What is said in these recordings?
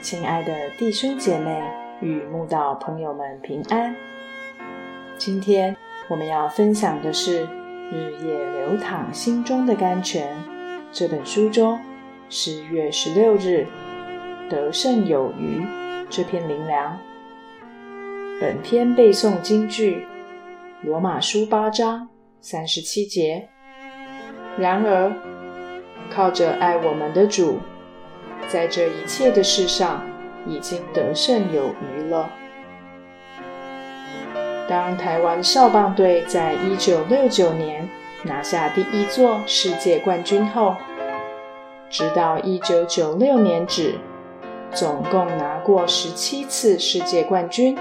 亲爱的弟兄姐妹与慕道朋友们平安。今天我们要分享的是《日夜流淌心中的甘泉》这本书中十月十六日“得胜有余”这篇灵粮。本篇背诵京剧《罗马书》八章三十七节。然而，靠着爱我们的主。在这一切的事上，已经得胜有余了。当台湾少棒队在一九六九年拿下第一座世界冠军后，直到一九九六年止，总共拿过十七次世界冠军。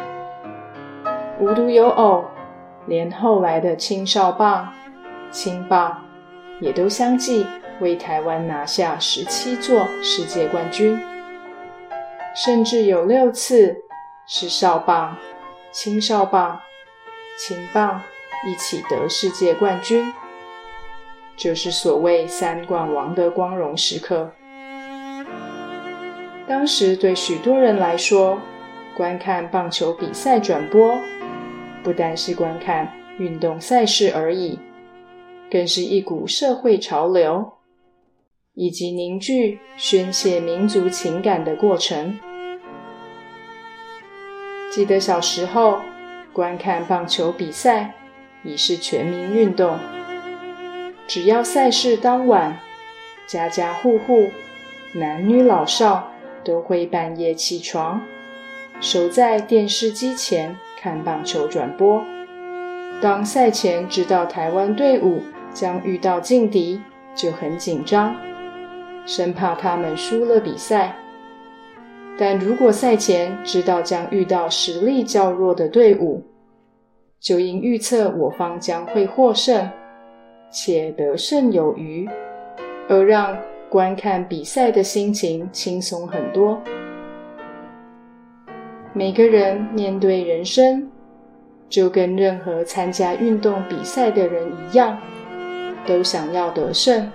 无独有偶，连后来的青少棒、青棒也都相继。为台湾拿下十七座世界冠军，甚至有六次是少棒、青少棒、青棒一起得世界冠军，就是所谓三冠王的光荣时刻。当时对许多人来说，观看棒球比赛转播，不单是观看运动赛事而已，更是一股社会潮流。以及凝聚、宣泄民族情感的过程。记得小时候观看棒球比赛已是全民运动，只要赛事当晚，家家户户、男女老少都会半夜起床，守在电视机前看棒球转播。当赛前知道台湾队伍将遇到劲敌，就很紧张。生怕他们输了比赛，但如果赛前知道将遇到实力较弱的队伍，就应预测我方将会获胜，且得胜有余，而让观看比赛的心情轻松很多。每个人面对人生，就跟任何参加运动比赛的人一样，都想要得胜。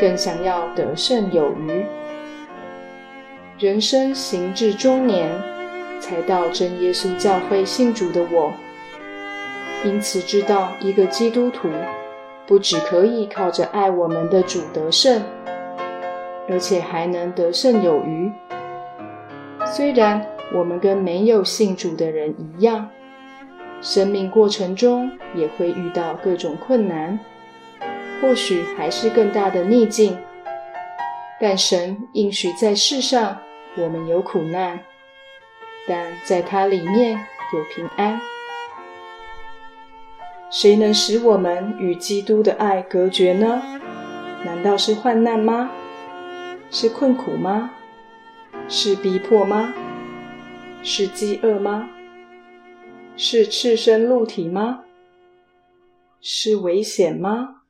更想要得胜有余。人生行至中年，才到真耶稣教会信主的我，因此知道一个基督徒不只可以靠着爱我们的主得胜，而且还能得胜有余。虽然我们跟没有信主的人一样，生命过程中也会遇到各种困难。或许还是更大的逆境，但神应许在世上我们有苦难，但在它里面有平安。谁能使我们与基督的爱隔绝呢？难道是患难吗？是困苦吗？是逼迫吗？是饥饿吗？是赤身露体吗？是危险吗？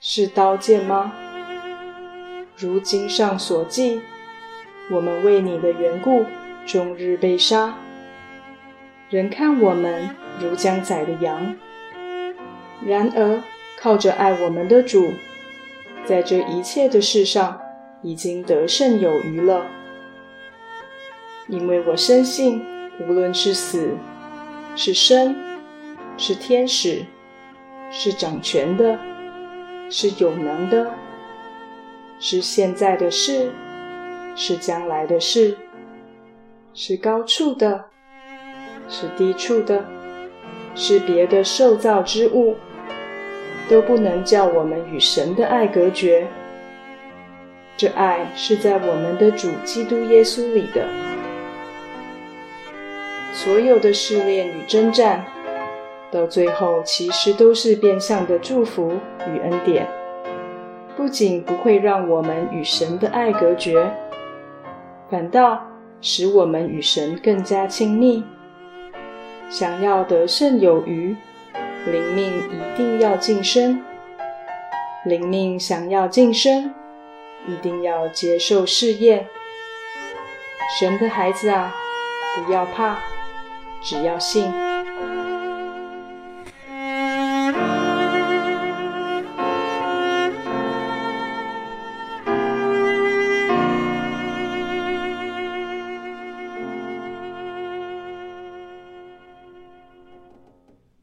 是刀剑吗？如经上所记，我们为你的缘故，终日被杀。人看我们如将宰的羊。然而靠着爱我们的主，在这一切的事上，已经得胜有余了。因为我深信，无论是死，是生，是天使，是掌权的。是有能的，是现在的事，是将来的事，是高处的，是低处的，是别的受造之物，都不能叫我们与神的爱隔绝。这爱是在我们的主基督耶稣里的。所有的试炼与征战。到最后，其实都是变相的祝福与恩典，不仅不会让我们与神的爱隔绝，反倒使我们与神更加亲密。想要得胜有余，灵命一定要晋升。灵命想要晋升，一定要接受试验。神的孩子啊，不要怕，只要信。